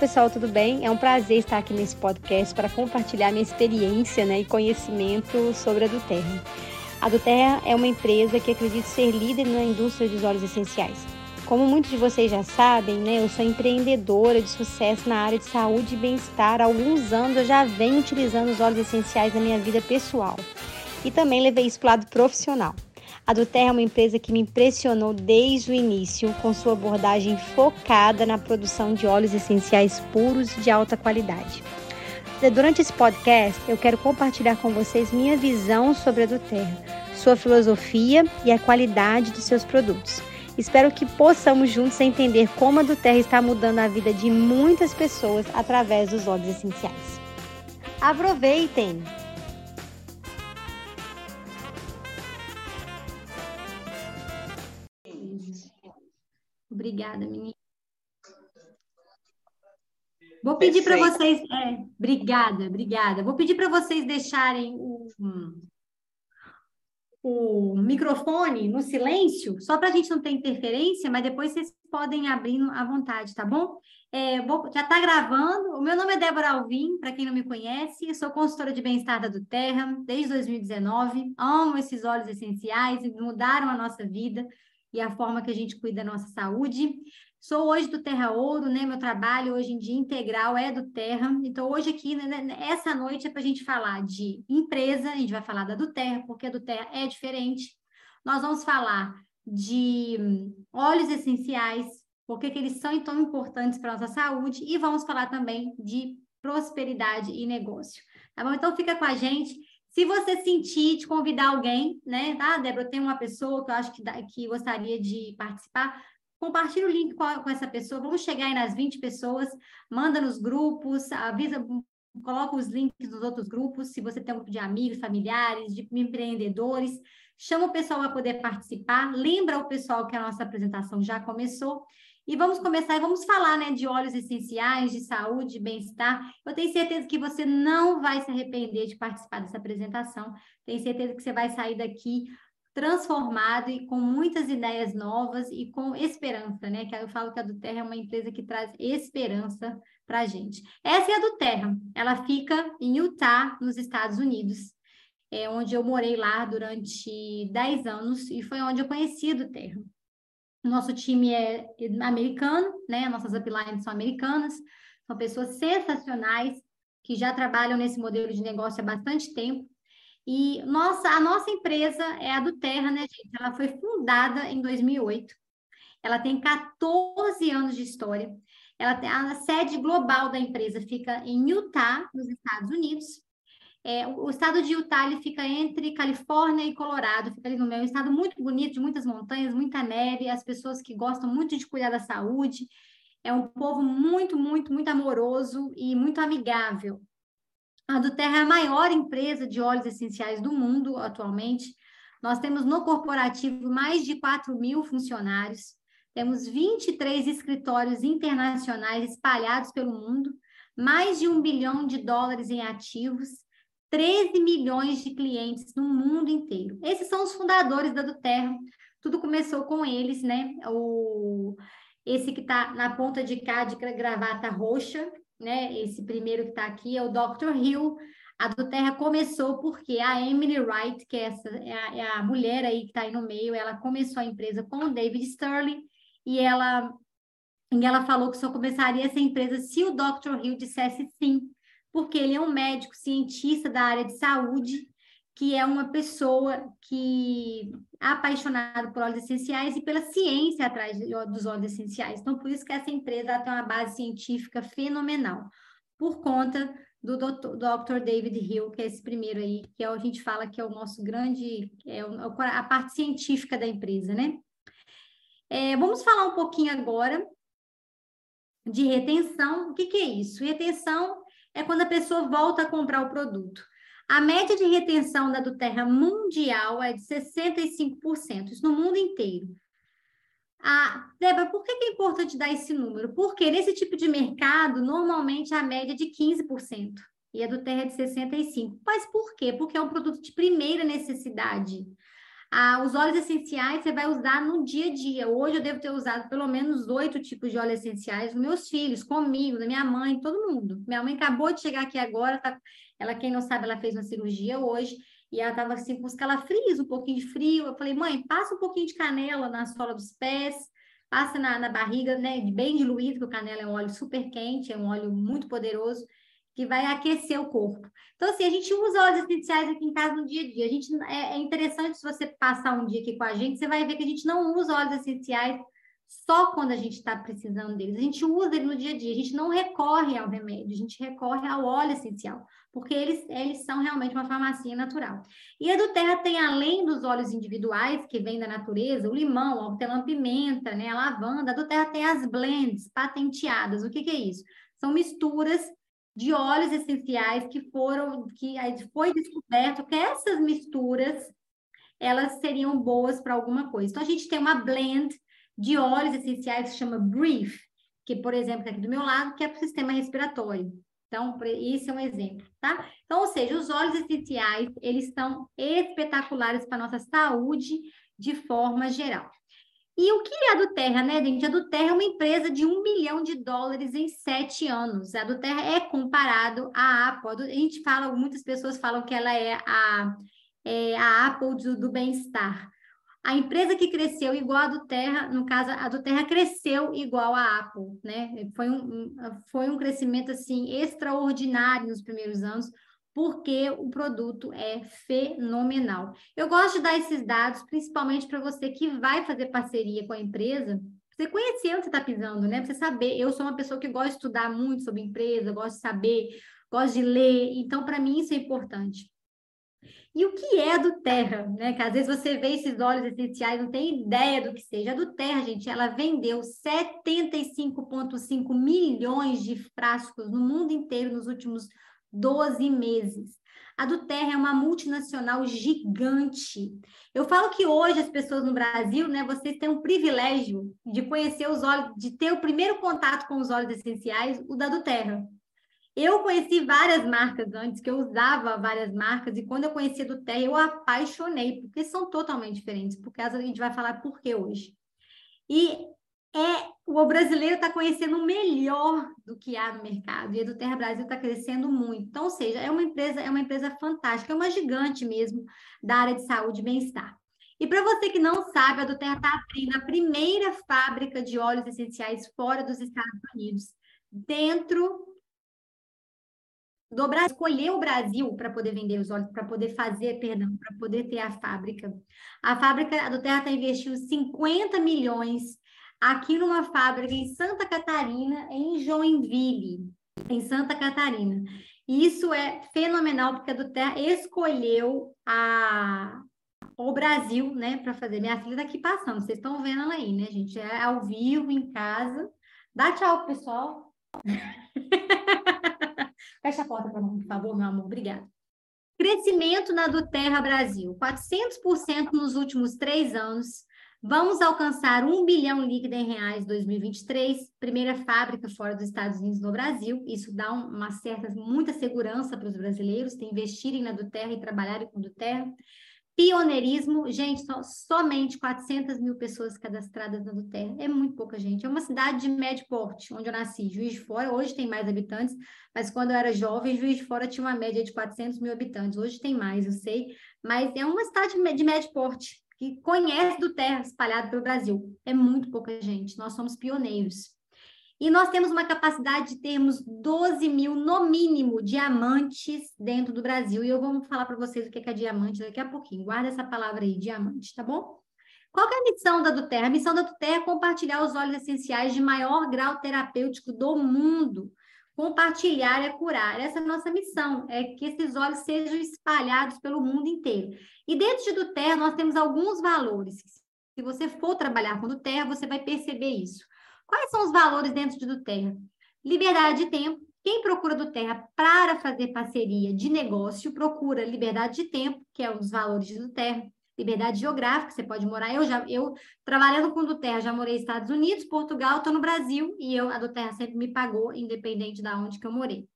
pessoal, tudo bem? É um prazer estar aqui nesse podcast para compartilhar minha experiência né, e conhecimento sobre a Duterra. A Duterra é uma empresa que acredito ser líder na indústria dos óleos essenciais. Como muitos de vocês já sabem, né, eu sou empreendedora de sucesso na área de saúde e bem-estar. Há alguns anos eu já venho utilizando os óleos essenciais na minha vida pessoal e também levei isso para o lado profissional. A Duterra é uma empresa que me impressionou desde o início com sua abordagem focada na produção de óleos essenciais puros e de alta qualidade. Durante esse podcast, eu quero compartilhar com vocês minha visão sobre a Duterra, sua filosofia e a qualidade de seus produtos. Espero que possamos juntos entender como a Duterra está mudando a vida de muitas pessoas através dos óleos essenciais. Aproveitem! Obrigada, menina. Vou pedir para vocês. É, obrigada, obrigada. Vou pedir para vocês deixarem o, o microfone no silêncio, só para a gente não ter interferência, mas depois vocês podem abrir à vontade, tá bom? É, vou, já está gravando. O meu nome é Débora Alvim, para quem não me conhece, eu sou consultora de bem-estar da do Terra desde 2019. Amo esses óleos essenciais, mudaram a nossa vida e a forma que a gente cuida da nossa saúde. Sou hoje do Terra Ouro, né? Meu trabalho hoje em dia integral é do Terra. Então, hoje aqui, né, né essa noite é para a gente falar de empresa, a gente vai falar da do Terra, porque a do Terra é diferente. Nós vamos falar de óleos essenciais, porque que eles são tão importantes para a nossa saúde, e vamos falar também de prosperidade e negócio. Tá bom? Então, fica com a gente. Se você sentir de convidar alguém, né? Ah, Débora, eu tenho uma pessoa que eu acho que, que gostaria de participar, compartilhe o link com, a, com, essa pessoa. Vamos chegar aí nas 20 pessoas, manda nos grupos, avisa, coloca os links nos outros grupos. Se você tem um grupo de amigos, familiares, de empreendedores, chama o pessoal para poder participar. Lembra o pessoal que a nossa apresentação já começou. E vamos começar e vamos falar né, de óleos essenciais, de saúde, de bem-estar. Eu tenho certeza que você não vai se arrepender de participar dessa apresentação. Tenho certeza que você vai sair daqui transformado e com muitas ideias novas e com esperança, né? Que eu falo que a do Terra é uma empresa que traz esperança para a gente. Essa é a do Terra. Ela fica em Utah, nos Estados Unidos, é onde eu morei lá durante 10 anos e foi onde eu conheci a do Terra. Nosso time é americano, né? Nossas uplines são americanas, são pessoas sensacionais que já trabalham nesse modelo de negócio há bastante tempo. E nossa, a nossa empresa é a do Terra, né, gente? Ela foi fundada em 2008. Ela tem 14 anos de história. Ela tem, a sede global da empresa fica em Utah, nos Estados Unidos. É, o, estado de Utah ele fica entre Califórnia e Colorado, fica ali no meio, um estado muito bonito, de muitas montanhas, muita neve, as pessoas que gostam muito de cuidar da saúde. É um povo muito, muito, muito amoroso e muito amigável. A Duterra é a maior empresa de óleos essenciais do mundo atualmente. Nós temos no corporativo mais de 4 mil funcionários, temos 23 escritórios internacionais espalhados pelo mundo, mais de um bilhão de dólares em ativos 13 milhões de clientes no mundo inteiro. Esses são os fundadores da Duterra. Tudo começou com eles, né? O, esse que está na ponta de cá de gravata roxa, né? Esse primeiro que está aqui é o Dr. Hill. A Duterra começou porque a Emily Wright, que é, essa, é, a, é a mulher aí que está aí no meio, ela começou a empresa com o David Sterling e ela, e ela falou que só começaria essa empresa se o Dr. Hill dissesse sim porque ele é um médico cientista da área de saúde, que é uma pessoa que é apaixonada por óleos essenciais e pela ciência atrás dos óleos essenciais. Então, por isso que essa empresa tem uma base científica fenomenal, por conta do Dr. Dr. David Hill, que é esse primeiro aí, que é, a gente fala que é o nosso grande, é a parte científica da empresa, né? É, vamos falar um pouquinho agora de retenção. O que, que é isso? Retenção é quando a pessoa volta a comprar o produto. A média de retenção da do Terra mundial é de 65%, isso no mundo inteiro. Ah, por que é importante dar esse número? Porque nesse tipo de mercado, normalmente a média é de 15% e a do Terra é de 65%. Mas por quê? Porque é um produto de primeira necessidade. Ah, os óleos essenciais você vai usar no dia a dia. Hoje eu devo ter usado pelo menos oito tipos de óleos essenciais nos meus filhos, comigo, da minha mãe, todo mundo. Minha mãe acabou de chegar aqui agora, tá... ela, quem não sabe, ela fez uma cirurgia hoje, e ela estava assim com os calafrios, um pouquinho de frio. Eu falei, mãe, passa um pouquinho de canela na sola dos pés, passa na, na barriga, né, bem diluído, porque o canela é um óleo super quente, é um óleo muito poderoso que vai aquecer o corpo. Então, assim, a gente usa óleos essenciais aqui em casa no dia a dia. A gente, é, é interessante se você passar um dia aqui com a gente, você vai ver que a gente não usa óleos essenciais só quando a gente está precisando deles. A gente usa ele no dia a dia, a gente não recorre ao remédio, a gente recorre ao óleo essencial, porque eles, eles são realmente uma farmácia natural. E a do Terra tem, além dos óleos individuais, que vêm da natureza, o limão, a hortelã-pimenta, né, a lavanda, a do Terra tem as blends patenteadas. O que, que é isso? São misturas de óleos essenciais que foram, que foi descoberto que essas misturas, elas seriam boas para alguma coisa. Então, a gente tem uma blend de óleos essenciais que se chama Brief, que, por exemplo, está aqui do meu lado, que é para o sistema respiratório. Então, esse é um exemplo, tá? Então, ou seja, os óleos essenciais, eles são espetaculares para nossa saúde de forma geral. E o que é a do Terra, né, gente? A do Terra é uma empresa de um bilhão de dólares em sete anos. A do Terra é comparado à Apple. A gente fala, muitas pessoas falam que ela é a, é a Apple do, do bem-estar. A empresa que cresceu igual a do Terra, no caso, a do Terra cresceu igual a Apple, né? Foi um, foi um crescimento, assim, extraordinário nos primeiros anos, porque o produto é fenomenal. Eu gosto de dar esses dados, principalmente para você que vai fazer parceria com a empresa, você conhecer onde você está pisando, né? Pra você saber. Eu sou uma pessoa que gosta de estudar muito sobre empresa, gosto de saber, gosto de ler, então, para mim, isso é importante. E o que é do Terra, né? Que às vezes você vê esses óleos essenciais, não tem ideia do que seja. A do Terra, gente, ela vendeu 75,5 milhões de frascos no mundo inteiro nos últimos 12 meses. A do Terra é uma multinacional gigante. Eu falo que hoje as pessoas no Brasil, né, vocês têm um privilégio de conhecer os óleos, de ter o primeiro contato com os óleos essenciais, o da do Terra. Eu conheci várias marcas antes, que eu usava várias marcas, e quando eu conheci a do Terra, eu apaixonei, porque são totalmente diferentes, porque a gente vai falar por que hoje. E é o brasileiro está conhecendo melhor do que há no mercado, e a do Terra Brasil está crescendo muito. Então, ou seja, é uma empresa, é uma empresa fantástica, é uma gigante mesmo da área de saúde e bem-estar. E para você que não sabe, a do Terra está abrindo a primeira fábrica de óleos essenciais fora dos Estados Unidos, dentro do Brasil, escolher o Brasil para poder vender os óleos, para poder fazer, perdão, para poder ter a fábrica. A fábrica do Terra está investindo 50 milhões aqui numa fábrica em Santa Catarina, em Joinville, em Santa Catarina. E isso é fenomenal, porque a do Terra escolheu a, o Brasil, né, para fazer. Minha filha está aqui passando, vocês estão vendo ela aí, né, gente? É ao vivo, em casa. Dá tchau, pessoal. Fecha a porta para mim, por favor, meu amor. Obrigada. Crescimento na do Terra Brasil, 400% nos últimos três anos. Vamos alcançar um bilhão líquido em reais em 2023, primeira fábrica fora dos Estados Unidos no Brasil. Isso dá uma certa, muita segurança para os brasileiros, investirem na do Terra e trabalharem com do Terra. Pioneirismo, gente, só, somente 400 mil pessoas cadastradas na Duterra. É muito pouca gente. É uma cidade de médio porte, onde eu nasci. Juiz de Fora, hoje tem mais habitantes, mas quando eu era jovem, Juiz de Fora tinha uma média de 400 mil habitantes. Hoje tem mais, eu sei. Mas é uma cidade de médio porte, que conhece do Terra espalhado pelo Brasil. É muito pouca gente. Nós somos pioneiros. E nós temos uma capacidade de termos 12 mil, no mínimo, diamantes dentro do Brasil. E eu vou falar para vocês o que é diamante daqui a pouquinho. Guarda essa palavra aí, diamante, tá bom? Qual é a missão da Duterra? A missão da Duterra é compartilhar os óleos essenciais de maior grau terapêutico do mundo. Compartilhar é curar. Essa é a nossa missão, é que esses óleos sejam espalhados pelo mundo inteiro. E dentro de Duterra, nós temos alguns valores. Se você for trabalhar com Duterra, você vai perceber isso. Quais são os valores dentro de do Terra? Liberdade de tempo. Quem procura do Terra para fazer parceria de negócio procura liberdade de tempo, que é os valores do Terra. Liberdade geográfica, você pode morar. Eu já, eu trabalhando com do Terra, já morei nos Estados Unidos, Portugal, estou no Brasil e eu, a do Terra sempre me pagou, independente de onde que eu morei.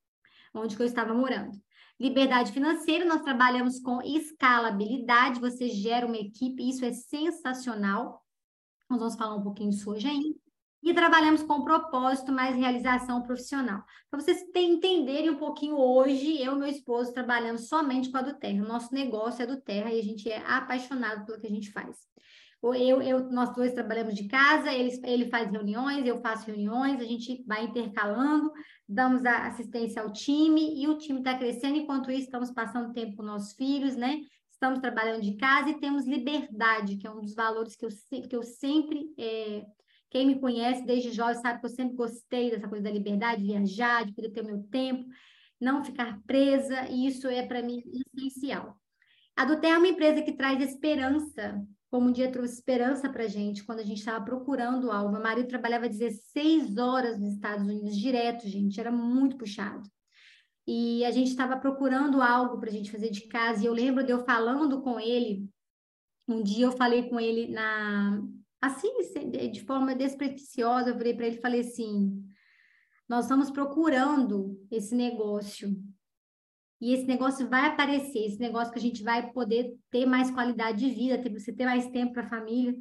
onde eu estava morando. Liberdade financeira, nós trabalhamos com escalabilidade, você gera uma equipe, isso é sensacional. Nós vamos falar um pouquinho disso hoje ainda. E trabalhamos com propósito, mais realização profissional. Para vocês entenderem um pouquinho hoje, eu e meu esposo trabalhamos somente com a do Terra. Nosso negócio é do Terra e a gente é apaixonado pelo que a gente faz. Eu, eu, nós dois trabalhamos de casa, ele, ele faz reuniões, eu faço reuniões, a gente vai intercalando, damos assistência ao time e o time está crescendo. Enquanto isso, estamos passando tempo com nossos filhos, né? Estamos trabalhando de casa e temos liberdade, que é um dos valores que eu, que eu sempre. É, quem me conhece desde jovem sabe que eu sempre gostei dessa coisa da liberdade, de viajar, de poder ter o meu tempo, não ficar presa, e isso é para mim essencial. A Duterra é uma empresa que traz esperança, como um dia trouxe esperança para a gente, quando a gente estava procurando algo. Meu marido trabalhava 16 horas nos Estados Unidos direto, gente, era muito puxado. E a gente estava procurando algo para a gente fazer de casa, e eu lembro de eu falando com ele, um dia eu falei com ele na, assim, de forma despretensiosa, eu virei para ele e falei assim: nós estamos procurando esse negócio. E esse negócio vai aparecer, esse negócio que a gente vai poder ter mais qualidade de vida, ter, você ter mais tempo para a família.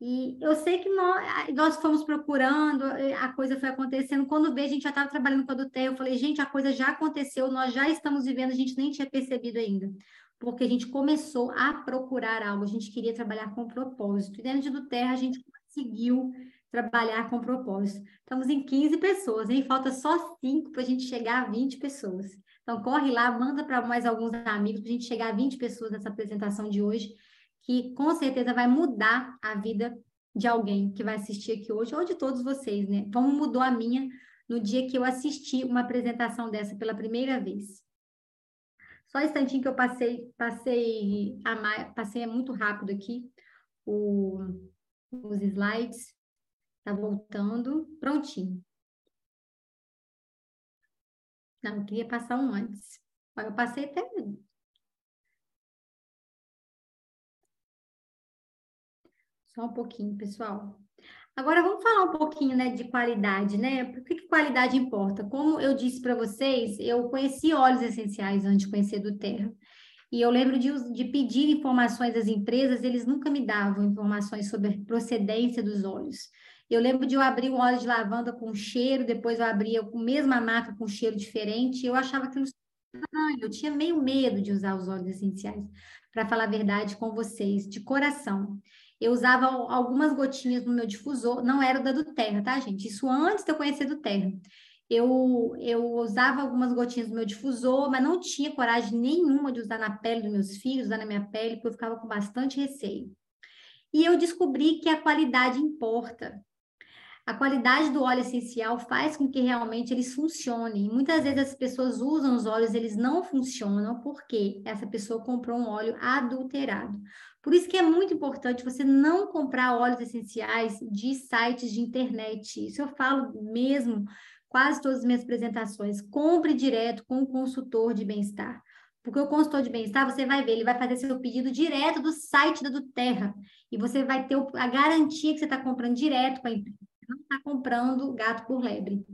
E eu sei que nós, nós fomos procurando, a coisa foi acontecendo. Quando veio, a gente já estava trabalhando com a Duté, eu falei, gente, a coisa já aconteceu, nós já estamos vivendo, a gente nem tinha percebido ainda porque a gente começou a procurar algo, a gente queria trabalhar com propósito. E dentro do Terra, a gente conseguiu trabalhar com propósito. Estamos em 15 pessoas, hein? Falta só 5 para a gente chegar a 20 pessoas. Então, corre lá, manda para mais alguns amigos para a gente chegar a 20 pessoas nessa apresentação de hoje, que com certeza vai mudar a vida de alguém que vai assistir aqui hoje, ou de todos vocês, né? Como mudou a minha no dia que eu assisti uma apresentação dessa pela primeira vez. Só um instantinho que eu passei, passei, a, passei muito rápido aqui o, os slides. Tá voltando. Prontinho. Não, eu queria passar um antes. Eu passei até. Só um pouquinho, pessoal. Agora vamos falar um pouquinho, né, de qualidade, né? Por que, que qualidade importa? Como eu disse para vocês, eu conheci óleos essenciais antes de conhecer do Terra. E eu lembro de, de pedir informações às empresas, eles nunca me davam informações sobre a procedência dos óleos. Eu lembro de eu abrir um óleo de lavanda com cheiro, depois eu abria com a mesma marca com cheiro diferente, eu achava aquilo estranho, eu tinha meio medo de usar os óleos essenciais, para falar a verdade com vocês, de coração eu usava algumas gotinhas no meu difusor, não era o da do Terra, tá, gente? Isso antes de eu conhecer do Terra. Eu, eu usava algumas gotinhas no meu difusor, mas não tinha coragem nenhuma de usar na pele dos meus filhos, usar na minha pele, porque eu ficava com bastante receio. E eu descobri que a qualidade importa. A qualidade do óleo essencial faz com que realmente eles funcionem. Muitas vezes as pessoas usam os óleos, eles não funcionam porque essa pessoa comprou um óleo adulterado. Por isso que é muito importante você não comprar óleos essenciais de sites de internet. Isso eu falo mesmo quase todas as minhas apresentações. Compre direto com o consultor de bem-estar. Porque o consultor de bem-estar, você vai ver, ele vai fazer seu pedido direto do site da Terra. E você vai ter a garantia que você está comprando direto com a empresa. Não está comprando gato por lebre.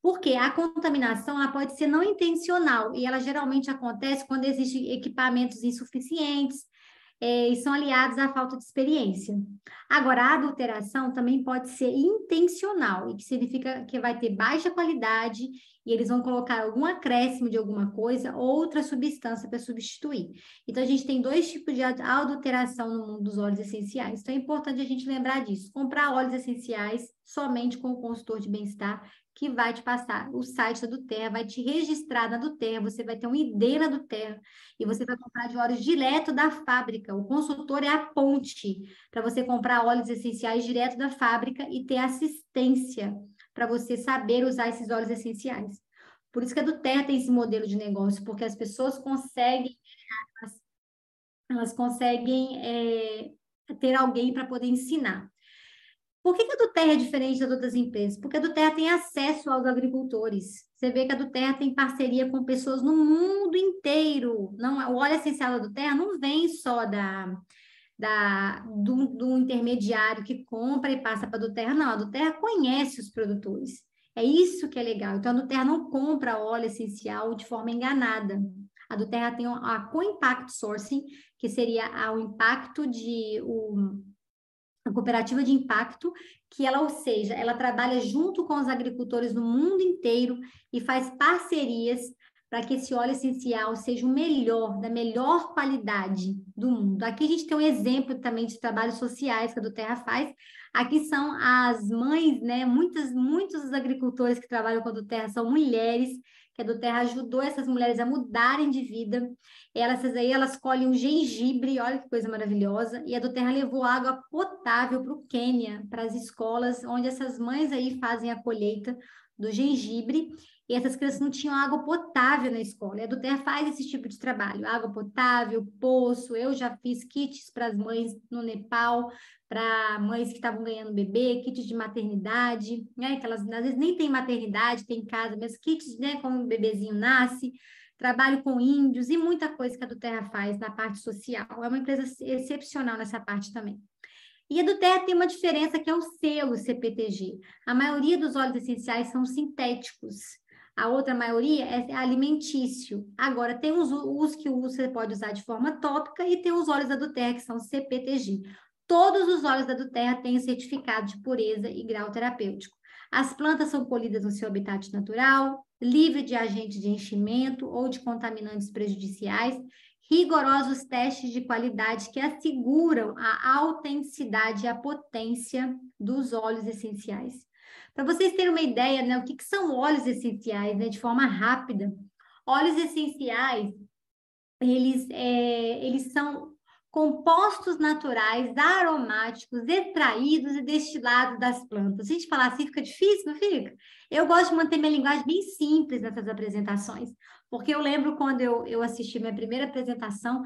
Porque a contaminação ela pode ser não intencional e ela geralmente acontece quando existem equipamentos insuficientes, é, e são aliados à falta de experiência. Agora, a adulteração também pode ser intencional, e que significa que vai ter baixa qualidade e eles vão colocar algum acréscimo de alguma coisa, outra substância para substituir. Então, a gente tem dois tipos de adulteração no mundo dos óleos essenciais. Então, é importante a gente lembrar disso. Comprar óleos essenciais somente com o consultor de bem-estar que vai te passar o site da Duterra, vai te registrar na Duterra, você vai ter um ID na Duterra e você vai comprar de óleos direto da fábrica. O consultor é a ponte para você comprar óleos essenciais direto da fábrica e ter assistência para você saber usar esses óleos essenciais. Por isso que a Duterra tem esse modelo de negócio, porque as pessoas conseguem, elas, elas conseguem é, ter alguém para poder ensinar. Por que, que a do Terra é diferente das outras empresas? Porque a do Terra tem acesso aos agricultores. Você vê que a do Terra tem parceria com pessoas no mundo inteiro. Não, o óleo essencial da do Terra não vem só da, da, do, do intermediário que compra e passa para a do Terra, não. A do Terra conhece os produtores. É isso que é legal. Então, a do Terra não compra óleo essencial de forma enganada. A do Terra tem a co-impact sourcing, que seria o impacto de o, a cooperativa de impacto, que ela, ou seja, ela trabalha junto com os agricultores do mundo inteiro e faz parcerias para que esse óleo essencial seja o melhor, da melhor qualidade do mundo. Aqui a gente tem um exemplo também de trabalhos sociais que a do Terra faz. Aqui são as mães, né? Muitas, muitos agricultores que trabalham com a do Terra são mulheres, que a do Terra ajudou essas mulheres a mudarem de vida. Elas aí elas colhem um gengibre, olha que coisa maravilhosa. E a do Terra levou água potável para o Quênia, para as escolas, onde essas mães aí fazem a colheita do gengibre e essas crianças não tinham água potável na escola. E a Duterra faz esse tipo de trabalho, água potável, poço. Eu já fiz kits para as mães no Nepal, para mães que estavam ganhando bebê, kits de maternidade, né? Que elas às vezes nem tem maternidade, tem em casa, mas kits, né? Como o bebezinho nasce. Trabalho com índios e muita coisa que a Duterra faz na parte social. É uma empresa excepcional nessa parte também. E a do Terra tem uma diferença que é o selo CPTG. A maioria dos óleos essenciais são sintéticos. A outra maioria é alimentício. Agora, tem os, os que você pode usar de forma tópica e tem os óleos da Duterra, que são CPTG. Todos os óleos da Duterra têm certificado de pureza e grau terapêutico. As plantas são colhidas no seu habitat natural, livre de agentes de enchimento ou de contaminantes prejudiciais, rigorosos testes de qualidade que asseguram a autenticidade e a potência dos óleos essenciais. Para vocês terem uma ideia, né, o que, que são óleos essenciais, né, de forma rápida. Óleos essenciais, eles, é, eles são compostos naturais, aromáticos, extraídos e destilados das plantas. Se a gente falar assim, fica difícil, não fica? Eu gosto de manter minha linguagem bem simples nessas apresentações, porque eu lembro quando eu, eu assisti minha primeira apresentação,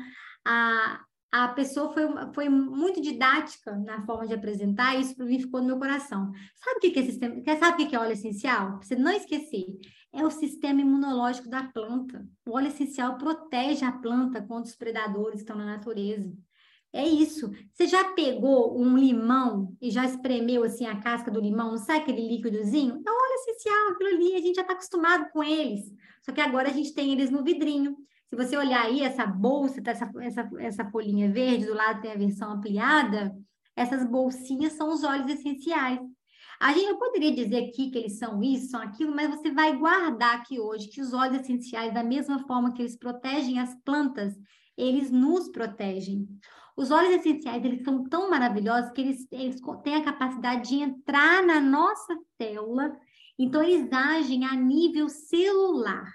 a, a pessoa foi, foi muito didática na forma de apresentar, e isso para mim ficou no meu coração. Sabe o que é sistema? Sabe o que é óleo essencial? Você não esquecer. É o sistema imunológico da planta. O óleo essencial protege a planta contra os predadores que estão na natureza. É isso. Você já pegou um limão e já espremeu assim a casca do limão? Não sai aquele líquidozinho? É óleo essencial, aquilo ali. A gente já está acostumado com eles. Só que agora a gente tem eles no vidrinho. Se você olhar aí essa bolsa, tá essa, essa, essa folhinha verde, do lado tem a versão ampliada, essas bolsinhas são os óleos essenciais. A gente poderia dizer aqui que eles são isso, são aquilo, mas você vai guardar aqui hoje que os óleos essenciais, da mesma forma que eles protegem as plantas, eles nos protegem. Os óleos essenciais, eles são tão maravilhosos que eles, eles têm a capacidade de entrar na nossa célula, então eles agem a nível celular.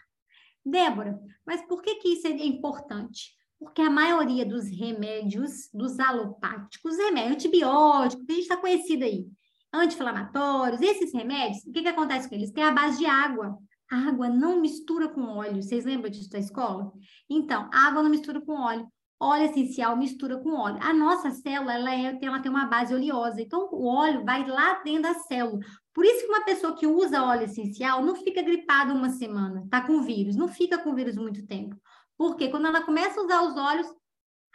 Débora, mas por que, que isso é importante? Porque a maioria dos remédios, dos alopáticos, remédios antibióticos, que a gente está conhecido aí, anti-inflamatórios, esses remédios, o que, que acontece com eles? Tem a base de água. A água não mistura com óleo. Vocês lembram disso da escola? Então, água não mistura com óleo. Óleo essencial mistura com óleo. A nossa célula, ela, é, ela tem uma base oleosa. Então, o óleo vai lá dentro da célula. Por isso que uma pessoa que usa óleo essencial não fica gripada uma semana, tá com vírus, não fica com vírus muito tempo. Porque quando ela começa a usar os óleos,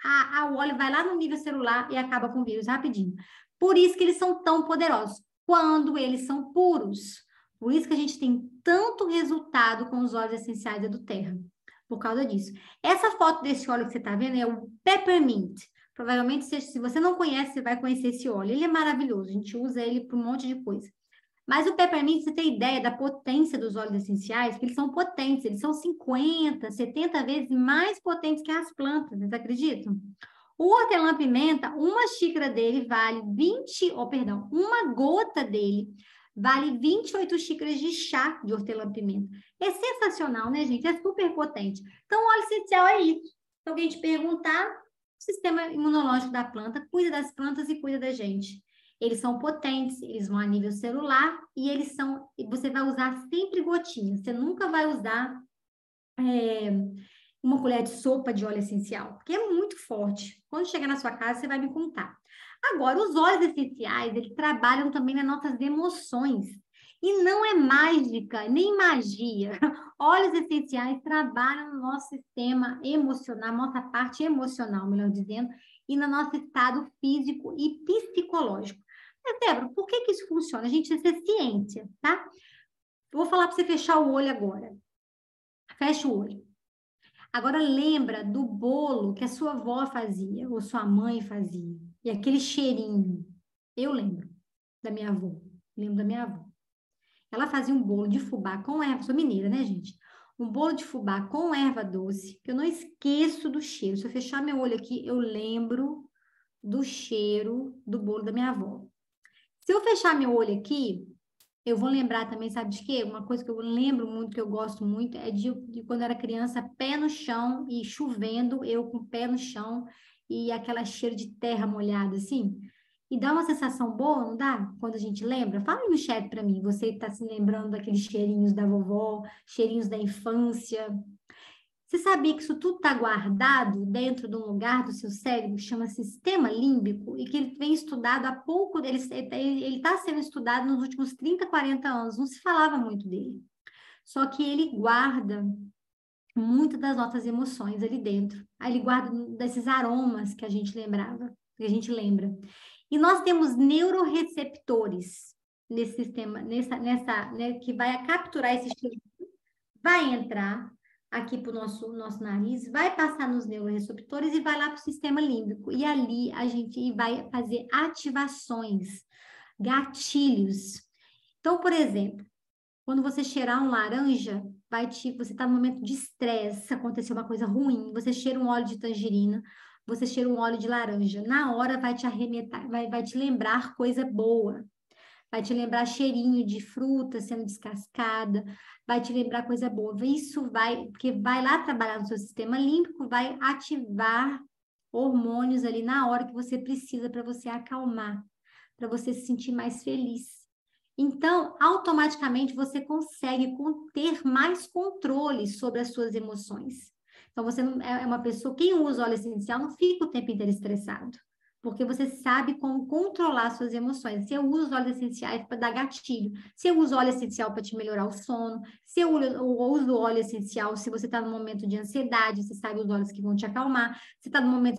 a, a, óleo vai lá no nível celular e acaba com vírus rapidinho. Por isso que eles são tão poderosos, quando eles são puros. Por isso que a gente tem tanto resultado com os óleos essenciais do Terra, por causa disso. Essa foto desse óleo que você está vendo é o Peppermint. Provavelmente, se você não conhece, você vai conhecer esse óleo. Ele é maravilhoso, a gente usa ele para um monte de coisa. Mas o peppermint, você tem ideia da potência dos óleos essenciais? Eles são potentes, eles são 50, 70 vezes mais potentes que as plantas, vocês acreditam? O hortelã-pimenta, uma xícara dele vale 20, ou oh, perdão, uma gota dele vale 28 xícaras de chá de hortelã-pimenta. É sensacional, né, gente? É super potente. Então, o óleo essencial é isso. Se alguém te perguntar, o sistema imunológico da planta cuida das plantas e cuida da gente. Eles são potentes, eles vão a nível celular e eles são. Você vai usar sempre gotinhas. Você nunca vai usar é, uma colher de sopa de óleo essencial, porque é muito forte. Quando chegar na sua casa, você vai me contar. Agora, os óleos essenciais, eles trabalham também nas nossas emoções. E não é mágica, nem magia. Óleos essenciais trabalham no nosso sistema emocional, nossa parte emocional, melhor dizendo, e no nosso estado físico e psicológico. Mas, Débora, por que, que isso funciona? A gente precisa ter ciência, tá? Vou falar para você fechar o olho agora. Fecha o olho. Agora lembra do bolo que a sua avó fazia, ou sua mãe fazia. E aquele cheirinho. Eu lembro da minha avó. Lembro da minha avó. Ela fazia um bolo de fubá com erva. Sou mineira, né, gente? Um bolo de fubá com erva doce, que eu não esqueço do cheiro. Se eu fechar meu olho aqui, eu lembro do cheiro do bolo da minha avó. Se eu fechar meu olho aqui, eu vou lembrar também, sabe de quê? Uma coisa que eu lembro muito, que eu gosto muito, é de, de quando eu era criança, pé no chão e chovendo, eu com o pé no chão e aquela cheiro de terra molhada, assim. E dá uma sensação boa, não dá? Quando a gente lembra? Fala no chat para mim, você está se lembrando daqueles cheirinhos da vovó, cheirinhos da infância. Você sabia que isso tudo está guardado dentro de um lugar do seu cérebro que chama sistema límbico e que ele vem estudado há pouco, ele está sendo estudado nos últimos 30, 40 anos, não se falava muito dele. Só que ele guarda muitas das nossas emoções ali dentro. Aí ele guarda desses aromas que a gente lembrava, que a gente lembra. E nós temos neuroreceptores nesse sistema, nessa, nessa, né, que vai capturar esse cheiro, vai entrar aqui para o nosso, nosso nariz, vai passar nos neuroreceptores e vai lá para o sistema límbico. E ali a gente vai fazer ativações, gatilhos. Então, por exemplo, quando você cheirar um laranja, vai te, você está no momento de estresse, aconteceu uma coisa ruim, você cheira um óleo de tangerina, você cheira um óleo de laranja, na hora vai te arremetar, vai, vai te lembrar coisa boa vai te lembrar cheirinho de fruta sendo descascada, vai te lembrar coisa boa. Isso vai, porque vai lá trabalhar no seu sistema límbico, vai ativar hormônios ali na hora que você precisa para você acalmar, para você se sentir mais feliz. Então, automaticamente você consegue ter mais controle sobre as suas emoções. Então, você é, é uma pessoa, quem usa óleo essencial não fica o tempo inteiro estressado porque você sabe como controlar suas emoções. Se eu uso óleos essenciais para dar gatilho, se eu uso óleo essencial para te melhorar o sono, se eu uso óleo essencial se você está no momento de ansiedade, você sabe os óleos que vão te acalmar, você está no momento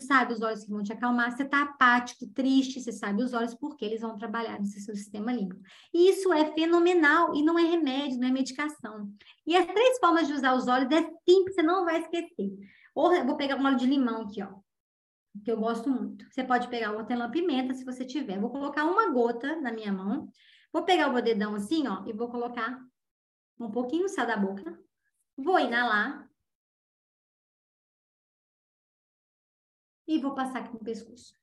sabe os olhos que vão te acalmar, você está apático, triste, você sabe os olhos porque eles vão trabalhar nesse seu sistema límbico. E isso é fenomenal e não é remédio, não é medicação. E as três formas de usar os olhos é simples, você não vai esquecer. Ou eu vou pegar um óleo de limão aqui, ó que eu gosto muito. Você pode pegar hortelã-pimenta, se você tiver. Vou colocar uma gota na minha mão. Vou pegar o meu dedão assim, ó, e vou colocar um pouquinho no céu da boca. Vou inalar. E vou passar aqui no pescoço.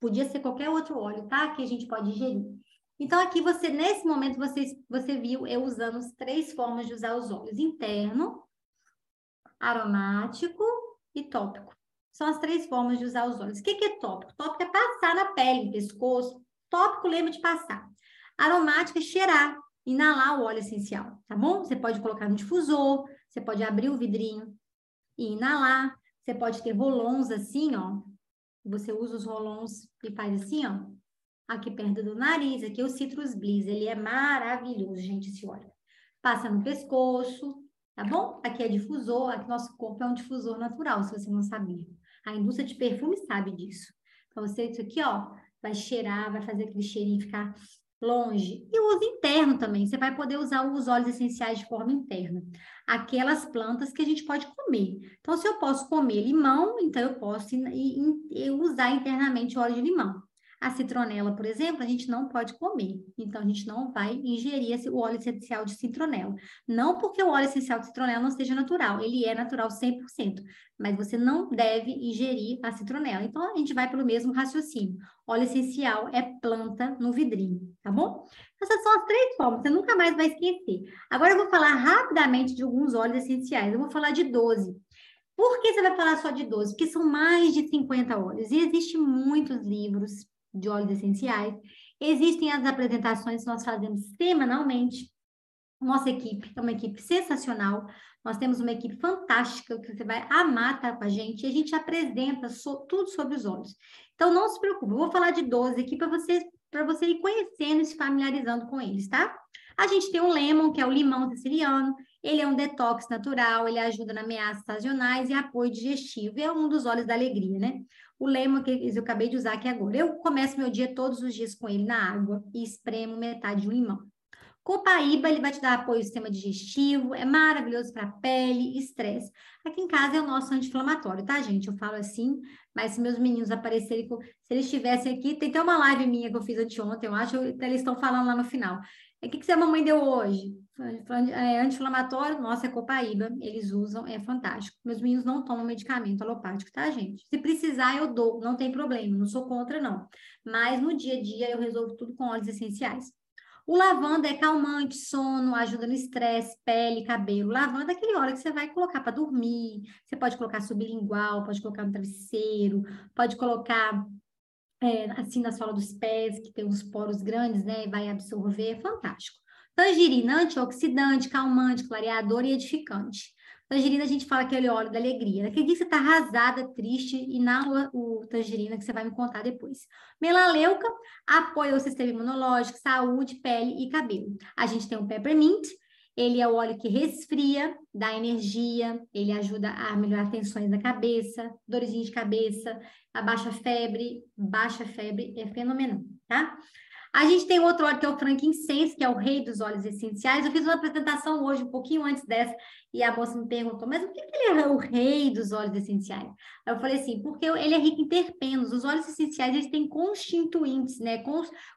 Podia ser qualquer outro óleo, tá? Que a gente pode ingerir. Então, aqui você, nesse momento, você, você viu eu usando as três formas de usar os óleos. Interno, aromático e tópico. São as três formas de usar os óleos. O que, é tópico? Tópico é passar na pele, pescoço. Tópico lembra de passar. Aromática é cheirar, inalar o óleo essencial, tá bom? Você pode colocar no difusor, você pode abrir o vidrinho e inalar. Você pode ter rolons assim, ó. Você usa os rolons e faz assim, ó. Aqui perto do nariz, aqui é o Citrus Bliss. Ele é maravilhoso, gente, esse óleo. Passa no pescoço, tá bom? Aqui é difusor, aqui nosso corpo é um difusor natural, se você não sabia. A indústria de perfume sabe disso. Então, você, isso aqui, ó, vai cheirar, vai fazer aquele cheirinho ficar longe. E o uso interno também, você vai poder usar os óleos essenciais de forma interna. Aquelas plantas que a gente pode comer. Então, se eu posso comer limão, então eu posso usar internamente óleo de limão. A citronela, por exemplo, a gente não pode comer. Então, a gente não vai ingerir esse, o óleo essencial de citronela. Não porque o óleo essencial de citronela não seja natural. Ele é natural 100%. Mas você não deve ingerir a citronela. Então, a gente vai pelo mesmo raciocínio. Óleo essencial é planta no vidrinho, tá bom? Essas são as três formas. Você nunca mais vai esquecer. Agora, eu vou falar rapidamente de alguns óleos essenciais. Eu vou falar de 12. Por que você vai falar só de 12? Porque são mais de 50 óleos. E existem muitos livros de óleos essenciais. Existem as apresentações que nós fazemos semanalmente. Nossa equipe é uma equipe sensacional. Nós temos uma equipe fantástica que você vai amar estar com a gente. E a gente apresenta so, tudo sobre os óleos. Então, não se preocupe. Eu vou falar de 12 aqui para você, você ir conhecendo e se familiarizando com eles, tá? A gente tem o lemon, que é o limão siciliano. Ele é um detox natural, ele ajuda na ameaças sazonais e apoio digestivo. E é um dos óleos da alegria, né? O lema que eu acabei de usar aqui agora. Eu começo meu dia todos os dias com ele na água e espremo metade de um limão. Copaíba, ele vai te dar apoio ao sistema digestivo, é maravilhoso para pele, estresse. Aqui em casa é o nosso anti-inflamatório, tá, gente? Eu falo assim, mas se meus meninos aparecerem, se eles estivessem aqui, tem até uma live minha que eu fiz anteontem, eu acho, eles estão falando lá no final. O que, que você, mamãe deu hoje? É, anti-inflamatório, nossa, é copaíba, eles usam, é fantástico. Meus meninos não tomam medicamento alopático, tá, gente? Se precisar, eu dou, não tem problema, não sou contra, não. Mas no dia a dia eu resolvo tudo com óleos essenciais. O lavanda é calmante, sono, ajuda no estresse, pele, cabelo. Lavanda é aquele óleo que você vai colocar para dormir. Você pode colocar sublingual, pode colocar no travesseiro, pode colocar é, assim na sola dos pés, que tem uns poros grandes, né? E vai absorver, é fantástico. Tangerina, antioxidante, calmante, clareador e edificante. Tangerina, a gente fala que é o óleo da alegria. Naquele dia que você está arrasada, triste, e na o tangerina, que você vai me contar depois. Melaleuca, apoia o sistema imunológico, saúde, pele e cabelo. A gente tem o peppermint, ele é o óleo que resfria, dá energia, ele ajuda a melhorar tensões na cabeça, dores de cabeça, abaixa febre, baixa febre, é fenomenal, tá? A gente tem outro óleo que é o frankincense, que é o rei dos óleos essenciais. Eu fiz uma apresentação hoje, um pouquinho antes dessa, e a moça me perguntou, mas por que ele é o rei dos óleos essenciais? Eu falei assim, porque ele é rico em terpenos. Os óleos essenciais, eles têm constituintes, né?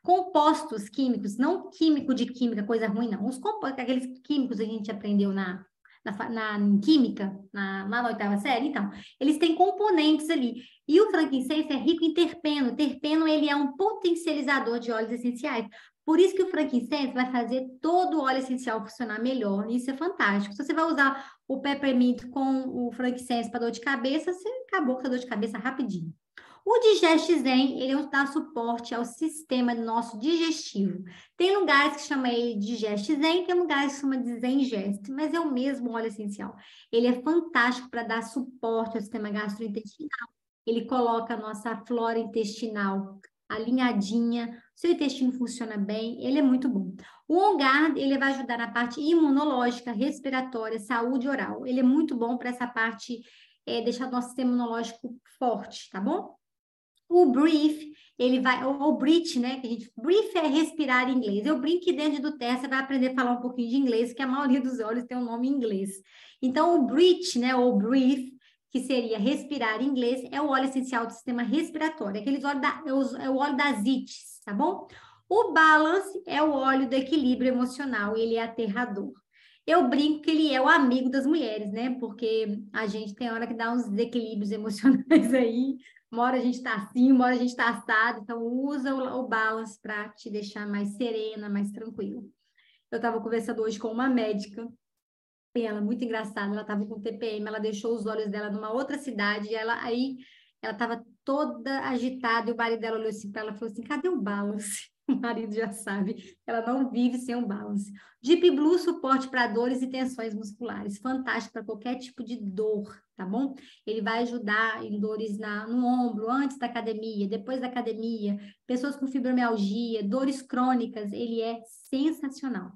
Compostos químicos, não químico de química, coisa ruim, não. Os compostos, aqueles químicos que a gente aprendeu na, na, na em química, na, na oitava série, então, eles têm componentes ali. E o frankincense é rico em terpeno. Terpeno, ele é um potencializador de óleos essenciais. Por isso que o frankincense vai fazer todo o óleo essencial funcionar melhor. Isso é fantástico. Se você vai usar o peppermint com o frankincense para dor de cabeça, você acabou com a dor de cabeça rapidinho. O Digest Zen, ele dá suporte ao sistema nosso digestivo. Tem lugares que chamam ele de Zen, tem lugares que chamam de Zen Gest, mas é o mesmo óleo essencial. Ele é fantástico para dar suporte ao sistema gastrointestinal. Ele coloca a nossa flora intestinal alinhadinha, seu intestino funciona bem, ele é muito bom. O Onguard, ele vai ajudar na parte imunológica, respiratória, saúde oral. Ele é muito bom para essa parte, é, deixar o nosso sistema imunológico forte, tá bom? O brief, ele vai, ou o breath, né, que a gente, brief é respirar em inglês. Eu brinco que dentro do teste você vai aprender a falar um pouquinho de inglês, que a maioria dos olhos tem um nome em inglês. Então, o breath, né, ou brief, que seria respirar em inglês, é o óleo essencial do sistema respiratório, aqueles óleo da, é o óleo das ites, tá bom? O balance é o óleo do equilíbrio emocional, ele é aterrador. Eu brinco que ele é o amigo das mulheres, né? Porque a gente tem hora que dá uns desequilíbrios emocionais aí, uma hora a gente tá assim, uma hora a gente tá assado, então usa o, o balance para te deixar mais serena, mais tranquila. Eu estava conversando hoje com uma médica ela muito engraçada, ela estava com TPM, ela deixou os olhos dela numa outra cidade, e ela aí ela estava toda agitada, e o marido dela olhou assim para ela e falou assim: cadê o balance? O marido já sabe, ela não vive sem um balance. Deep Blue, suporte para dores e tensões musculares, fantástico para qualquer tipo de dor, tá bom? Ele vai ajudar em dores na, no ombro, antes da academia, depois da academia, pessoas com fibromialgia, dores crônicas, ele é sensacional.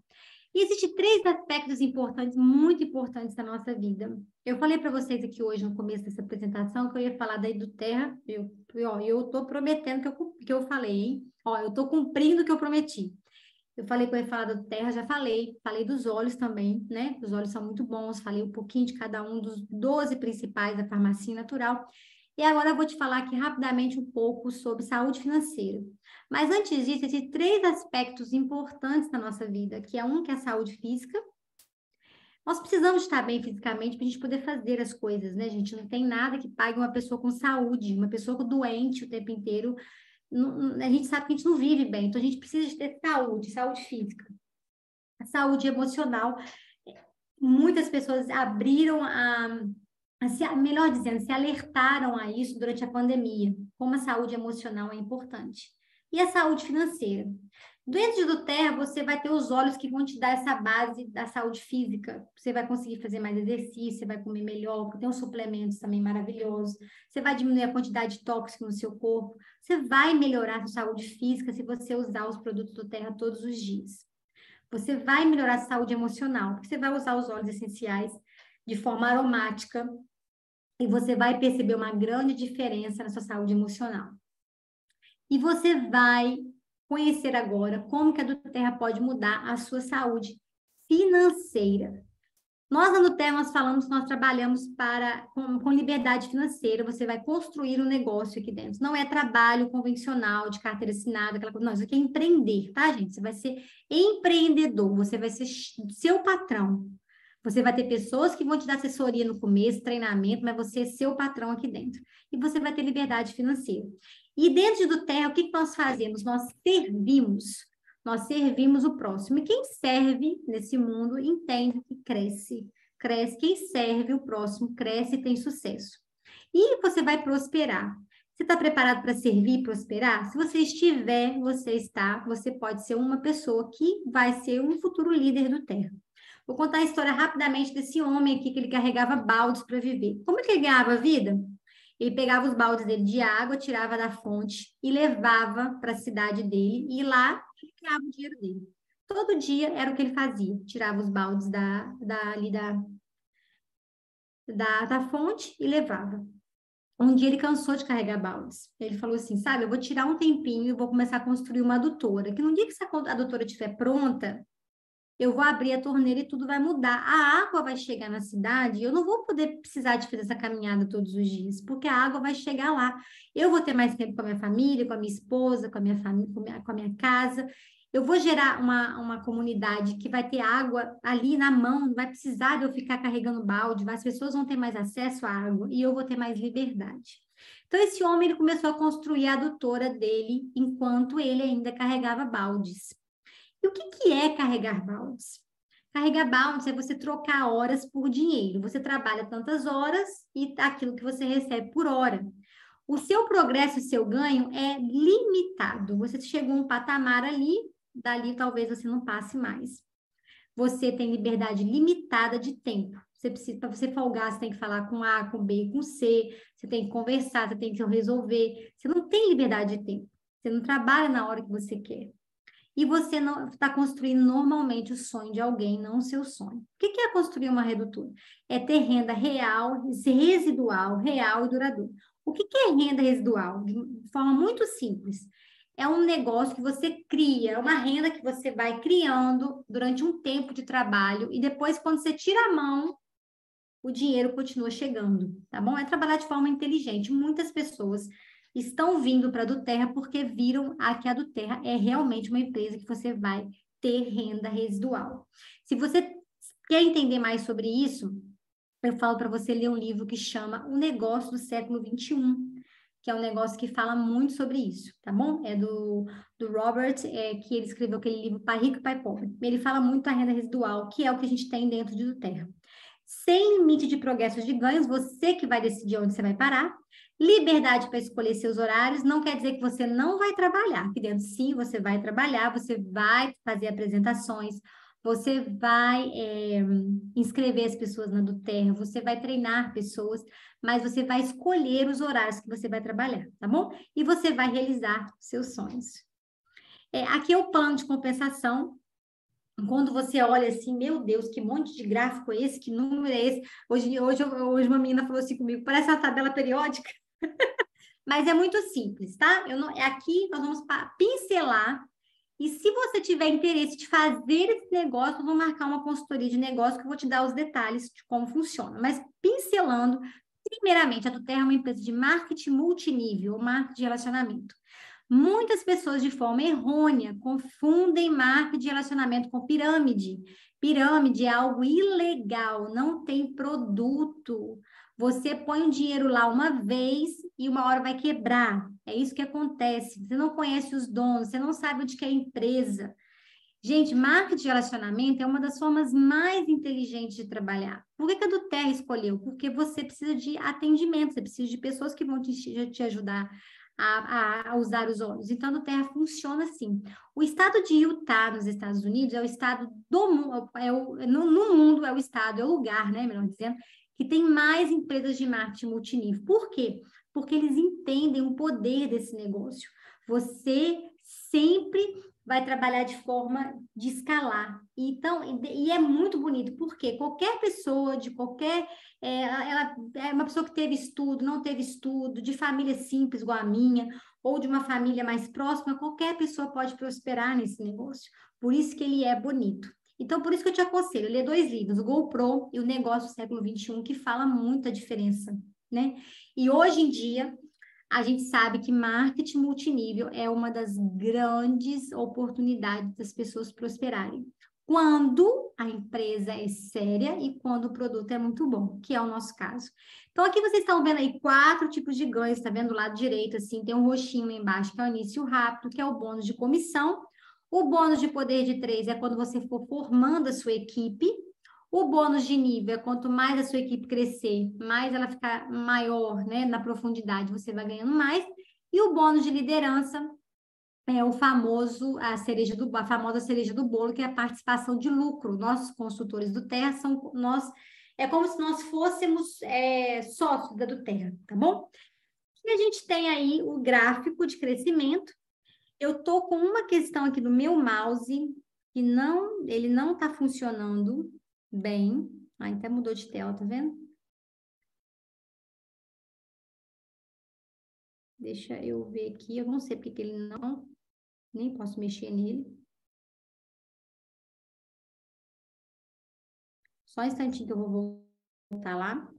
E existem três aspectos importantes, muito importantes da nossa vida. Eu falei para vocês aqui hoje, no começo dessa apresentação, que eu ia falar do terra. Eu, ó, eu tô prometendo que eu, que eu falei, hein? Ó, eu tô cumprindo o que eu prometi. Eu falei que eu ia falar do terra, já falei. Falei dos olhos também, né? Os olhos são muito bons. Falei um pouquinho de cada um dos 12 principais da farmácia natural. E agora eu vou te falar aqui rapidamente um pouco sobre saúde financeira. Mas antes disso, existem três aspectos importantes na nossa vida, que é um que é a saúde física. Nós precisamos estar bem fisicamente para a gente poder fazer as coisas, né, gente? Não tem nada que pague uma pessoa com saúde, uma pessoa doente o tempo inteiro. a gente sabe que a gente não vive bem, então a gente precisa de ter saúde, saúde física. A saúde emocional. Muitas pessoas abriram a se, melhor dizendo, se alertaram a isso durante a pandemia, como a saúde emocional é importante. E a saúde financeira. Dentro do Terra, você vai ter os olhos que vão te dar essa base da saúde física. Você vai conseguir fazer mais exercício, você vai comer melhor, tem uns suplementos também maravilhosos. Você vai diminuir a quantidade de tóxico no seu corpo. Você vai melhorar a sua saúde física se você usar os produtos do Terra todos os dias. Você vai melhorar a saúde emocional, porque você vai usar os óleos essenciais de forma aromática e você vai perceber uma grande diferença na sua saúde emocional. E você vai conhecer agora como que a Terra pode mudar a sua saúde financeira. Nós, na Nuterra, nós falamos que nós trabalhamos para, com, com, liberdade financeira, você vai construir um negócio aqui dentro. Não é trabalho convencional, de carteira assinada, aquela coisa. Não, isso aqui é empreender, tá, gente? Você vai ser empreendedor, você vai ser seu patrão. Você vai ter pessoas que vão te dar assessoria no começo, treinamento, mas você é seu patrão aqui dentro. E você vai ter liberdade financeira. E dentro do Terra, o que, que nós fazemos? Nós servimos nós servimos o próximo. E quem serve nesse mundo entende que cresce. Cresce. Quem serve o próximo cresce e tem sucesso. E você vai prosperar. Você está preparado para servir e prosperar? Se você estiver, você está, você pode ser uma pessoa que vai ser um futuro líder do Terra. Vou contar a história rapidamente desse homem aqui que ele carregava baldes para viver. Como é que ele ganhava vida? Ele pegava os baldes dele de água, tirava da fonte e levava para a cidade dele. E lá ele criava o dinheiro dele. Todo dia era o que ele fazia. Tirava os baldes da, da, ali da, da, da fonte e levava. Um dia ele cansou de carregar baldes. Ele falou assim, sabe, eu vou tirar um tempinho e vou começar a construir uma adutora. Que no dia que essa adutora estiver pronta, eu vou abrir a torneira e tudo vai mudar. A água vai chegar na cidade, eu não vou poder precisar de fazer essa caminhada todos os dias, porque a água vai chegar lá. Eu vou ter mais tempo com a minha família, com a minha esposa, com a minha família, com com a minha casa. Eu vou gerar uma, uma comunidade que vai ter água ali na mão, não vai precisar de eu ficar carregando balde, as pessoas vão ter mais acesso à água e eu vou ter mais liberdade. Então, esse homem ele começou a construir a adutora dele enquanto ele ainda carregava baldes. E o que, que é carregar baldes? Carregar baldes é você trocar horas por dinheiro. Você trabalha tantas horas e aquilo que você recebe por hora. O seu progresso e seu ganho é limitado. Você chegou a um patamar ali, dali talvez você não passe mais. Você tem liberdade limitada de tempo. Você precisa, para você folgar, você tem que falar com A, com B, com C, você tem que conversar, você tem que resolver. Você não tem liberdade de tempo. Você não trabalha na hora que você quer e você não está construindo normalmente o sonho de alguém, não o seu sonho. O que é construir uma redutora? É ter renda real, residual, real e duradoura. O que é renda residual? De forma muito simples. É um negócio que você cria, é uma renda que você vai criando durante um tempo de trabalho e depois, quando você tira a mão, o dinheiro continua chegando, tá bom? É trabalhar de forma inteligente. Muitas pessoas estão vindo para a Duterra porque viram a que a Duterra é realmente uma empresa que você vai ter renda residual. Se você quer entender mais sobre isso, eu falo para você ler um livro que chama O Negócio do Século XXI, que é um negócio que fala muito sobre isso, tá bom? É do, do Robert, é, que ele escreveu aquele livro Pai Rico e Pai Pobre. Ele fala muito da renda residual, que é o que a gente tem dentro de Duterra. Sem limite de progressos de ganhos, você que vai decidir onde você vai parar. Liberdade para escolher seus horários não quer dizer que você não vai trabalhar. Aqui dentro, sim, você vai trabalhar, você vai fazer apresentações, você vai é, inscrever as pessoas na do Terra, você vai treinar pessoas, mas você vai escolher os horários que você vai trabalhar, tá bom? E você vai realizar seus sonhos. É, aqui é o plano de compensação quando você olha assim, meu Deus, que monte de gráfico é esse? Que número é esse? Hoje, hoje, hoje uma menina falou assim comigo, parece uma tabela periódica. Mas é muito simples, tá? Eu não, é aqui nós vamos pincelar. E se você tiver interesse de fazer esse negócio, eu vou marcar uma consultoria de negócio que eu vou te dar os detalhes de como funciona. Mas pincelando, primeiramente, a Tuterra é uma empresa de marketing multinível, marketing de relacionamento. Muitas pessoas, de forma errônea, confundem marca de relacionamento com pirâmide. Pirâmide é algo ilegal, não tem produto. Você põe o dinheiro lá uma vez e uma hora vai quebrar. É isso que acontece. Você não conhece os donos, você não sabe onde que é a empresa. Gente, marketing de relacionamento é uma das formas mais inteligentes de trabalhar. Por que, que a do Terra escolheu? Porque você precisa de atendimento, você precisa de pessoas que vão te, te ajudar a, a, usar os olhos. Então, a Terra funciona assim. O estado de Utah, nos Estados Unidos, é o estado do é o, no, no mundo, é o estado, é o lugar, né, melhor dizendo, que tem mais empresas de marketing multinível. Por quê? Porque eles entendem o poder desse negócio. Você sempre vai trabalhar de forma de escalar. Então, e é muito bonito, porque qualquer pessoa de qualquer. É, ela é uma pessoa que teve estudo, não teve estudo, de família simples, igual a minha, ou de uma família mais próxima, qualquer pessoa pode prosperar nesse negócio. Por isso que ele é bonito. Então, por isso que eu te aconselho, ler dois livros, o GoPro e o Negócio do Século XXI, que fala muita diferença, né? E hoje em dia, a gente sabe que marketing multinível é uma das grandes oportunidades das pessoas prosperarem. Quando a empresa é séria e quando o produto é muito bom, que é o nosso caso. Então, aqui vocês estão vendo aí quatro tipos de ganhos, está vendo do lado direito, assim, tem um roxinho lá embaixo, que é o início rápido, que é o bônus de comissão. O bônus de poder de três é quando você for formando a sua equipe, o bônus de nível é quanto mais a sua equipe crescer, mais ela ficar maior, né, na profundidade, você vai ganhando mais. E o bônus de liderança é o famoso a cereja do a famosa cereja do bolo, que é a participação de lucro. Nossos consultores do Terra são nós é como se nós fôssemos é, sócios da do Terra, tá bom? E a gente tem aí o gráfico de crescimento. Eu tô com uma questão aqui do meu mouse que não, ele não está funcionando bem. Ah, até mudou de tela, tá vendo? Deixa eu ver aqui, eu não sei porque que ele não, nem posso mexer nele. Só um instantinho que eu vou voltar lá.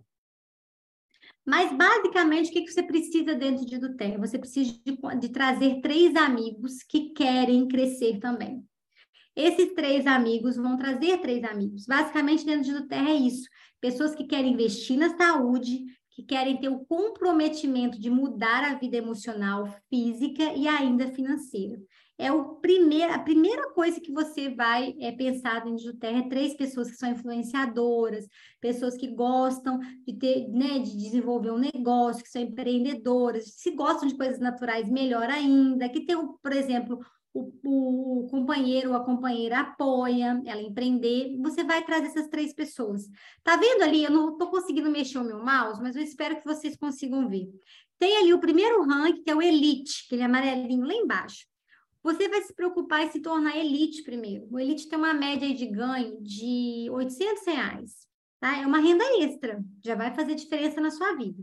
Mas, basicamente, o que, você precisa dentro de do Terra? Você precisa de, de trazer três amigos que querem crescer também. Esses três amigos vão trazer três amigos. Basicamente, dentro do Terra é isso. Pessoas que querem investir na saúde, que querem ter o comprometimento de mudar a vida emocional, física e ainda financeira. É o primeiro, a primeira coisa que você vai é, pensar dentro do é três pessoas que são influenciadoras, pessoas que gostam de ter, né, de desenvolver um negócio, que são empreendedoras, se gostam de coisas naturais, melhor ainda, que tem, por exemplo, o, o companheiro ou a companheira apoia ela empreender, você vai trazer essas três pessoas. Tá vendo ali? Eu não estou conseguindo mexer o meu mouse, mas eu espero que vocês consigam ver. Tem ali o primeiro rank, que é o Elite, aquele amarelinho lá embaixo. Você vai se preocupar em se tornar Elite primeiro. O Elite tem uma média de ganho de 800 reais. Tá? É uma renda extra, já vai fazer diferença na sua vida.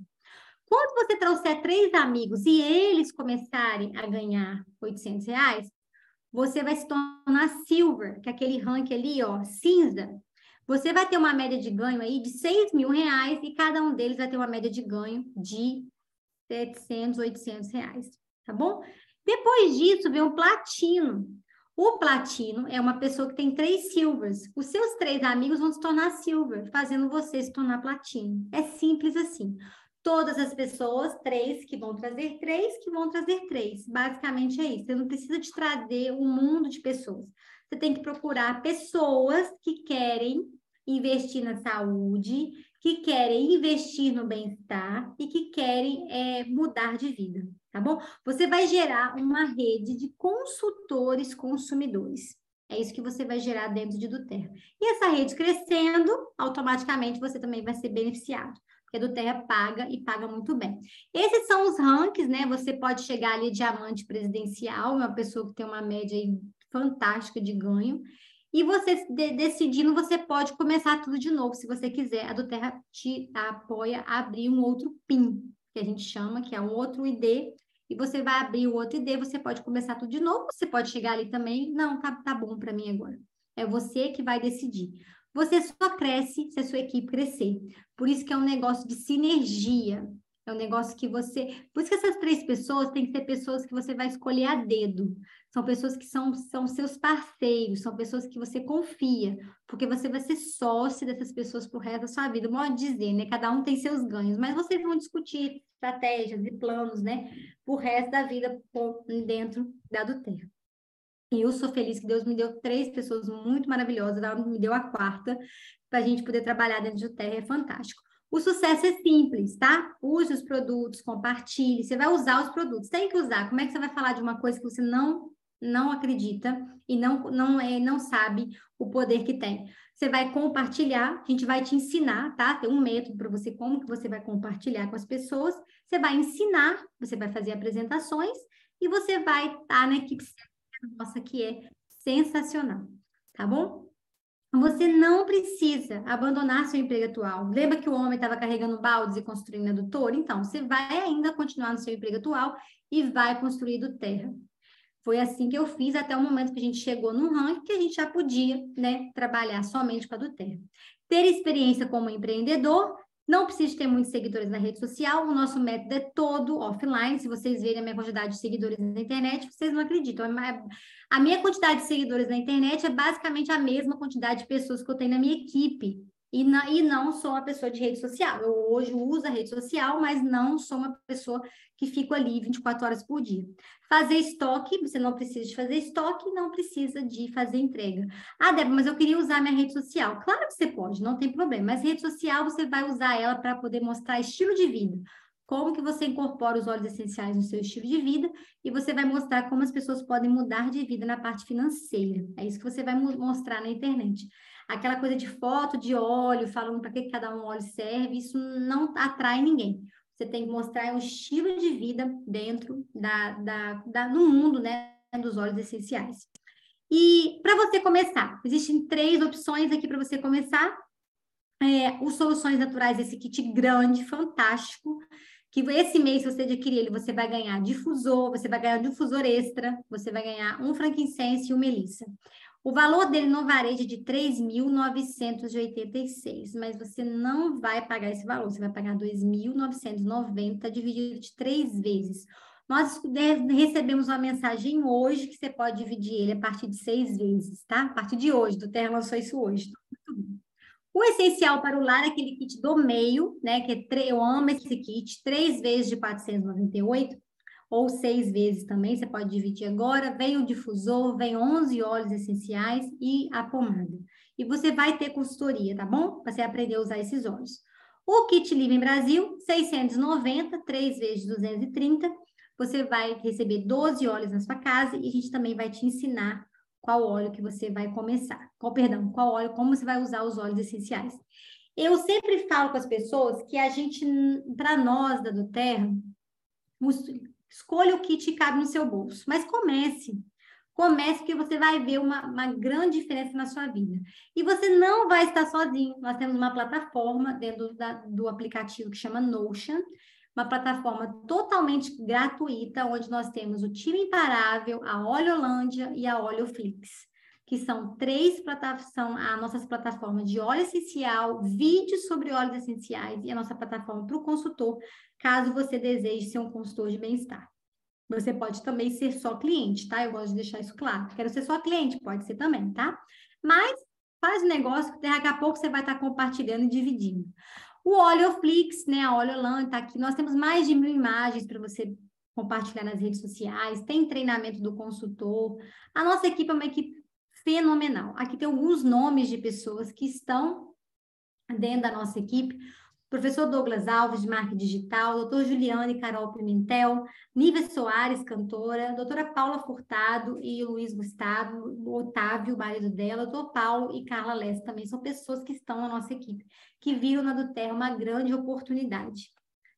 Quando você trouxer três amigos e eles começarem a ganhar 800 reais, você vai se tornar silver, que é aquele rank ali, ó, cinza. Você vai ter uma média de ganho aí de 6 mil reais e cada um deles vai ter uma média de ganho de 700, 800 reais, tá bom? Depois disso, vem o platino. O platino é uma pessoa que tem três silvers. Os seus três amigos vão se tornar silver, fazendo você se tornar platino. É simples assim todas as pessoas, três que vão trazer três, que vão trazer três. Basicamente é isso. Você não precisa de trazer um mundo de pessoas. Você tem que procurar pessoas que querem investir na saúde, que querem investir no bem-estar e que querem é, mudar de vida, tá bom? Você vai gerar uma rede de consultores consumidores. É isso que você vai gerar dentro de Duterra. E essa rede crescendo, automaticamente você também vai ser beneficiado porque a do Terra paga e paga muito bem. Esses são os rankings, né? Você pode chegar ali diamante presidencial, uma pessoa que tem uma média fantástica de ganho. E você de, decidindo, você pode começar tudo de novo, se você quiser. A do Terra te apoia a abrir um outro PIN, que a gente chama, que é um outro ID, e você vai abrir o outro ID, você pode começar tudo de novo, você pode chegar ali também, não, tá, tá bom para mim agora. É você que vai decidir. Você só cresce se a sua equipe crescer. Por isso que é um negócio de sinergia. É um negócio que você. Por isso que essas três pessoas têm que ser pessoas que você vai escolher a dedo. São pessoas que são, são seus parceiros, são pessoas que você confia, porque você vai ser sócio dessas pessoas pro resto da sua vida. Modo de dizer, né? Cada um tem seus ganhos, mas vocês vão discutir estratégias e planos, né? Pro resto da vida dentro da do tempo. E eu sou feliz que Deus me deu três pessoas muito maravilhosas, ela me deu a quarta, para a gente poder trabalhar dentro de terra, é fantástico. O sucesso é simples, tá? Use os produtos, compartilhe. Você vai usar os produtos, tem que usar. Como é que você vai falar de uma coisa que você não não acredita e não não é não sabe o poder que tem? Você vai compartilhar, a gente vai te ensinar, tá? Tem um método para você como que você vai compartilhar com as pessoas. Você vai ensinar, você vai fazer apresentações e você vai estar tá na equipe nossa que é sensacional, tá bom? Você não precisa abandonar seu emprego atual. Lembra que o homem estava carregando baldes e construindo adutor? Então, você vai ainda continuar no seu emprego atual e vai construir do terra. Foi assim que eu fiz até o momento que a gente chegou num ranking que a gente já podia, né, trabalhar somente com a do terra. Ter experiência como empreendedor não precisa ter muitos seguidores na rede social, o nosso método é todo offline. Se vocês verem a minha quantidade de seguidores na internet, vocês não acreditam. A minha quantidade de seguidores na internet é basicamente a mesma quantidade de pessoas que eu tenho na minha equipe. E, na, e não sou uma pessoa de rede social. Eu hoje uso a rede social, mas não sou uma pessoa que fico ali 24 horas por dia. Fazer estoque, você não precisa de fazer estoque, não precisa de fazer entrega. Ah, Débora, mas eu queria usar minha rede social. Claro que você pode, não tem problema. Mas rede social, você vai usar ela para poder mostrar estilo de vida. Como que você incorpora os óleos essenciais no seu estilo de vida e você vai mostrar como as pessoas podem mudar de vida na parte financeira. É isso que você vai mostrar na internet aquela coisa de foto de óleo, falando para que cada um óleo serve, isso não atrai ninguém. Você tem que mostrar um estilo de vida dentro da, da, da no mundo, né, dos óleos essenciais. E para você começar, existem três opções aqui para você começar. É, os soluções naturais, esse kit grande, fantástico, que esse mês, se você adquirir ele, você vai ganhar difusor, você vai ganhar difusor extra, você vai ganhar um frankincense e um melissa. O valor dele no varejo é de 3.986, mas você não vai pagar esse valor, você vai pagar 2.990 dividido de três vezes. Nós recebemos uma mensagem hoje que você pode dividir ele a partir de seis vezes, tá? A partir de hoje, do Terra lançou isso hoje. O essencial para o lar é aquele kit do meio, né? Que é, eu amo esse kit, três vezes de 498 ou seis vezes também, você pode dividir agora. Vem o difusor, vem 11 óleos essenciais e a pomada. E você vai ter consultoria, tá bom? Você aprender a usar esses óleos. O kit Living Brasil, 690, 3 vezes 230. Você vai receber 12 óleos na sua casa e a gente também vai te ensinar qual óleo que você vai começar. Qual, perdão, qual óleo, como você vai usar os óleos essenciais. Eu sempre falo com as pessoas que a gente, para nós da do Terra, Escolha o que te cabe no seu bolso, mas comece. Comece porque você vai ver uma, uma grande diferença na sua vida. E você não vai estar sozinho. Nós temos uma plataforma dentro da, do aplicativo que chama Notion, uma plataforma totalmente gratuita, onde nós temos o Time Imparável, a Oleolândia e a Oleoflix, que são três plataformas, são as nossas plataformas de óleo essencial, vídeos sobre óleos essenciais e a nossa plataforma para o consultor, caso você deseje ser um consultor de bem-estar. Você pode também ser só cliente, tá? Eu gosto de deixar isso claro. Quero ser só cliente, pode ser também, tá? Mas faz o negócio que daqui a pouco você vai estar compartilhando e dividindo. O Oleoflix, né? A Oleolan está aqui. Nós temos mais de mil imagens para você compartilhar nas redes sociais. Tem treinamento do consultor. A nossa equipe é uma equipe fenomenal. Aqui tem alguns nomes de pessoas que estão dentro da nossa equipe professor Douglas Alves, de marketing digital, doutor Juliane Carol Pimentel, Nível Soares, cantora, doutora Paula Furtado e Luiz Gustavo, Otávio, marido dela, doutor Paulo e Carla Lessa também são pessoas que estão na nossa equipe, que viram na do Terra uma grande oportunidade,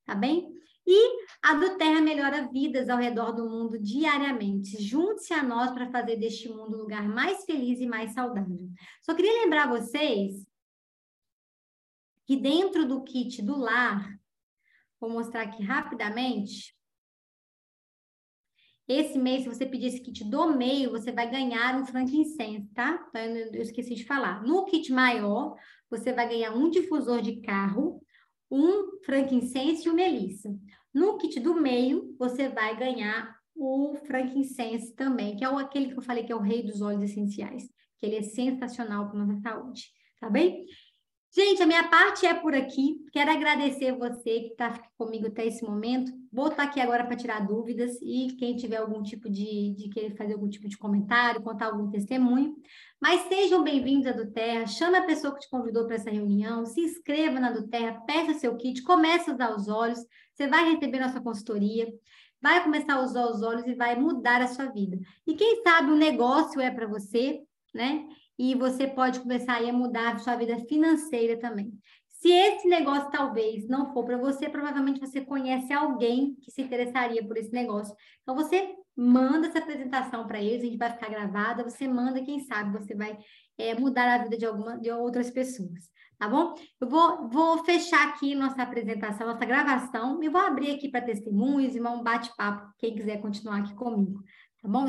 tá bem? E a do Terra melhora vidas ao redor do mundo diariamente. Junte-se a nós para fazer deste mundo um lugar mais feliz e mais saudável. Só queria lembrar vocês que dentro do kit do lar, vou mostrar aqui rapidamente. Esse mês, se você pedir esse kit do meio, você vai ganhar um frankincense, tá? Então, eu esqueci de falar. No kit maior, você vai ganhar um difusor de carro, um frankincense e um melissa. No kit do meio, você vai ganhar o frankincense também, que é aquele que eu falei que é o rei dos óleos essenciais, que ele é sensacional para nossa saúde, tá bem? Gente, a minha parte é por aqui. Quero agradecer você que está comigo até esse momento. Vou estar aqui agora para tirar dúvidas e quem tiver algum tipo de, de querer fazer algum tipo de comentário, contar algum testemunho. Mas sejam bem-vindos à do Terra. Chame a pessoa que te convidou para essa reunião, se inscreva na do Terra, peça seu kit, comece a usar os olhos. Você vai receber nossa consultoria vai começar a usar os olhos e vai mudar a sua vida. E quem sabe o negócio é para você, né? E você pode começar a mudar a sua vida financeira também. Se esse negócio talvez não for para você, provavelmente você conhece alguém que se interessaria por esse negócio. Então você manda essa apresentação para eles, a gente vai ficar gravada, você manda, quem sabe você vai é, mudar a vida de, alguma, de outras pessoas, tá bom? Eu vou, vou fechar aqui nossa apresentação, nossa gravação, e vou abrir aqui para testemunhos e um bate-papo, quem quiser continuar aqui comigo, tá bom?